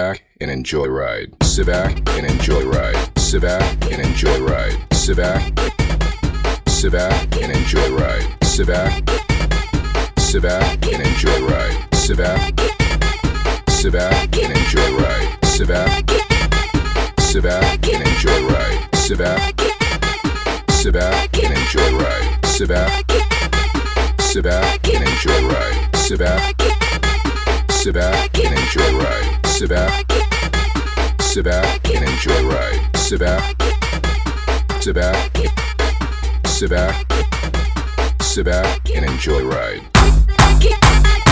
back and enjoy ride. Sit back and enjoy ride. Sit back and enjoy ride. Sit back. Sit back and enjoy ride. Sit back. Sit back and enjoy ride. Sit back. Sit back and enjoy ride. Sit back. Sit back and enjoy ride. Sit back. Sit back and enjoy ride. Sit back. Sit back and enjoy ride. Sit back. Sit back and enjoy ride. Sit back, sit back and enjoy the ride. Sit back, sit back, sit back, sit back and enjoy the ride.